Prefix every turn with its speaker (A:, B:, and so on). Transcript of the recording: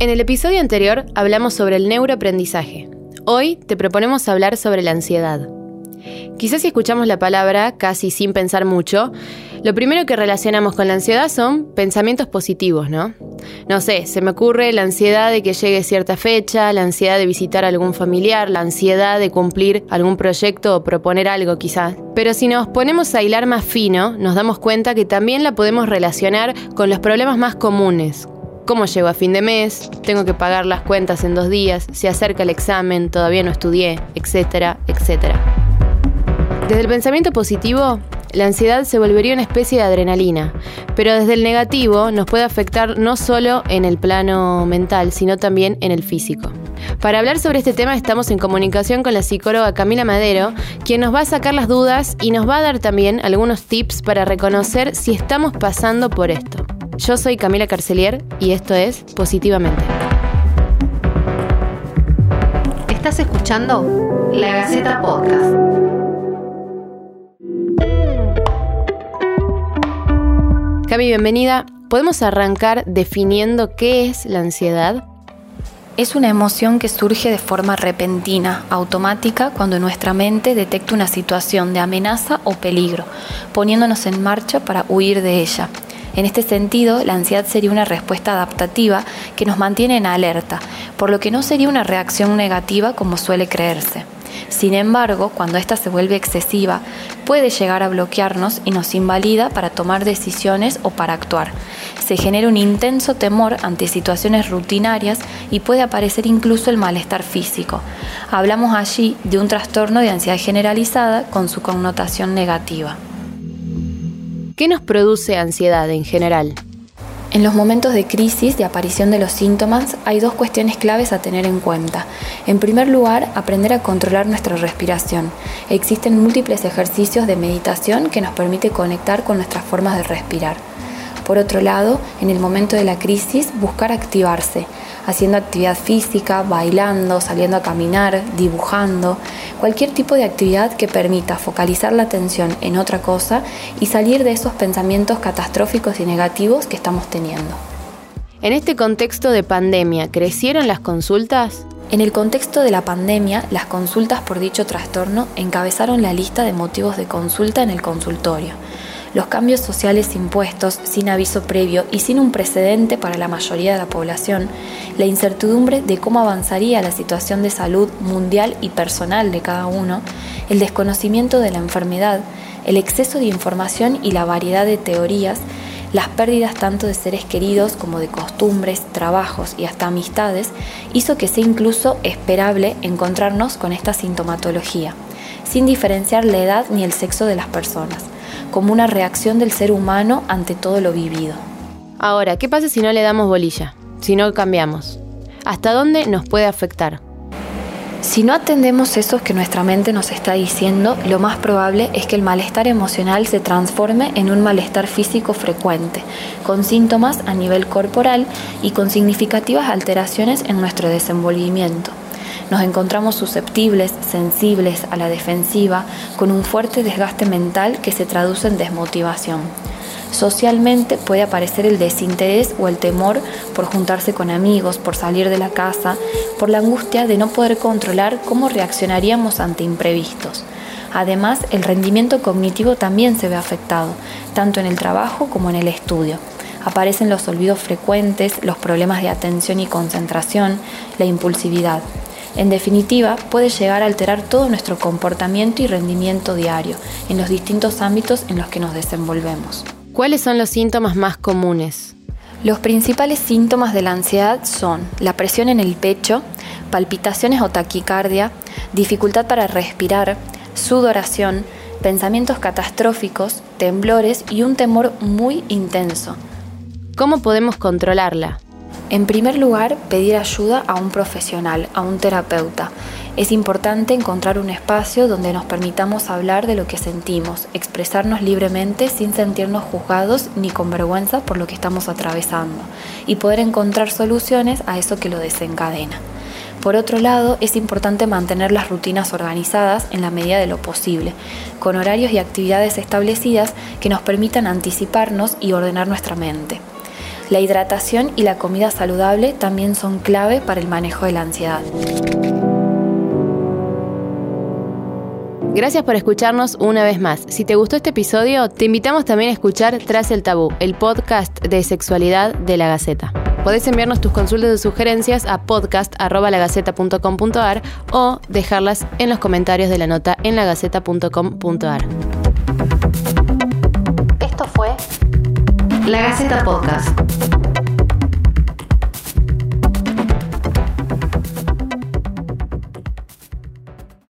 A: En el episodio anterior hablamos sobre el neuroaprendizaje. Hoy te proponemos hablar sobre la ansiedad. Quizás si escuchamos la palabra casi sin pensar mucho, lo primero que relacionamos con la ansiedad son pensamientos positivos, ¿no? No sé, se me ocurre la ansiedad de que llegue cierta fecha, la ansiedad de visitar a algún familiar, la ansiedad de cumplir algún proyecto o proponer algo quizás. Pero si nos ponemos a hilar más fino, nos damos cuenta que también la podemos relacionar con los problemas más comunes, ¿Cómo llego a fin de mes? Tengo que pagar las cuentas en dos días, se acerca el examen, todavía no estudié, etcétera, etcétera. Desde el pensamiento positivo, la ansiedad se volvería una especie de adrenalina, pero desde el negativo nos puede afectar no solo en el plano mental, sino también en el físico. Para hablar sobre este tema estamos en comunicación con la psicóloga Camila Madero, quien nos va a sacar las dudas y nos va a dar también algunos tips para reconocer si estamos pasando por esto. Yo soy Camila Carcelier y esto es Positivamente.
B: Estás escuchando La Gaceta Podcast.
A: Cami, bienvenida. ¿Podemos arrancar definiendo qué es la ansiedad?
C: Es una emoción que surge de forma repentina, automática, cuando nuestra mente detecta una situación de amenaza o peligro, poniéndonos en marcha para huir de ella. En este sentido, la ansiedad sería una respuesta adaptativa que nos mantiene en alerta, por lo que no sería una reacción negativa como suele creerse. Sin embargo, cuando ésta se vuelve excesiva, puede llegar a bloquearnos y nos invalida para tomar decisiones o para actuar. Se genera un intenso temor ante situaciones rutinarias y puede aparecer incluso el malestar físico. Hablamos allí de un trastorno de ansiedad generalizada con su connotación negativa.
A: ¿Qué nos produce ansiedad en general?
C: En los momentos de crisis, de aparición de los síntomas, hay dos cuestiones claves a tener en cuenta. En primer lugar, aprender a controlar nuestra respiración. Existen múltiples ejercicios de meditación que nos permite conectar con nuestras formas de respirar. Por otro lado, en el momento de la crisis, buscar activarse, haciendo actividad física, bailando, saliendo a caminar, dibujando, cualquier tipo de actividad que permita focalizar la atención en otra cosa y salir de esos pensamientos catastróficos y negativos que estamos teniendo.
A: En este contexto de pandemia, ¿crecieron las consultas?
C: En el contexto de la pandemia, las consultas por dicho trastorno encabezaron la lista de motivos de consulta en el consultorio los cambios sociales impuestos sin aviso previo y sin un precedente para la mayoría de la población, la incertidumbre de cómo avanzaría la situación de salud mundial y personal de cada uno, el desconocimiento de la enfermedad, el exceso de información y la variedad de teorías, las pérdidas tanto de seres queridos como de costumbres, trabajos y hasta amistades, hizo que sea incluso esperable encontrarnos con esta sintomatología, sin diferenciar la edad ni el sexo de las personas como una reacción del ser humano ante todo lo vivido.
A: Ahora, ¿qué pasa si no le damos bolilla? Si no cambiamos? ¿Hasta dónde nos puede afectar?
C: Si no atendemos eso que nuestra mente nos está diciendo, lo más probable es que el malestar emocional se transforme en un malestar físico frecuente, con síntomas a nivel corporal y con significativas alteraciones en nuestro desenvolvimiento. Nos encontramos susceptibles, sensibles a la defensiva, con un fuerte desgaste mental que se traduce en desmotivación. Socialmente puede aparecer el desinterés o el temor por juntarse con amigos, por salir de la casa, por la angustia de no poder controlar cómo reaccionaríamos ante imprevistos. Además, el rendimiento cognitivo también se ve afectado, tanto en el trabajo como en el estudio. Aparecen los olvidos frecuentes, los problemas de atención y concentración, la impulsividad. En definitiva, puede llegar a alterar todo nuestro comportamiento y rendimiento diario en los distintos ámbitos en los que nos desenvolvemos.
A: ¿Cuáles son los síntomas más comunes?
C: Los principales síntomas de la ansiedad son la presión en el pecho, palpitaciones o taquicardia, dificultad para respirar, sudoración, pensamientos catastróficos, temblores y un temor muy intenso.
A: ¿Cómo podemos controlarla?
C: En primer lugar, pedir ayuda a un profesional, a un terapeuta. Es importante encontrar un espacio donde nos permitamos hablar de lo que sentimos, expresarnos libremente sin sentirnos juzgados ni con vergüenza por lo que estamos atravesando y poder encontrar soluciones a eso que lo desencadena. Por otro lado, es importante mantener las rutinas organizadas en la medida de lo posible, con horarios y actividades establecidas que nos permitan anticiparnos y ordenar nuestra mente. La hidratación y la comida saludable también son clave para el manejo de la ansiedad.
A: Gracias por escucharnos una vez más. Si te gustó este episodio, te invitamos también a escuchar Tras el Tabú, el podcast de sexualidad de la Gaceta. Podés enviarnos tus consultas y sugerencias a podcast.lagaceta.com.ar o dejarlas en los comentarios de la nota en lagaceta.com.ar.
B: Esto fue La Gaceta Podcast.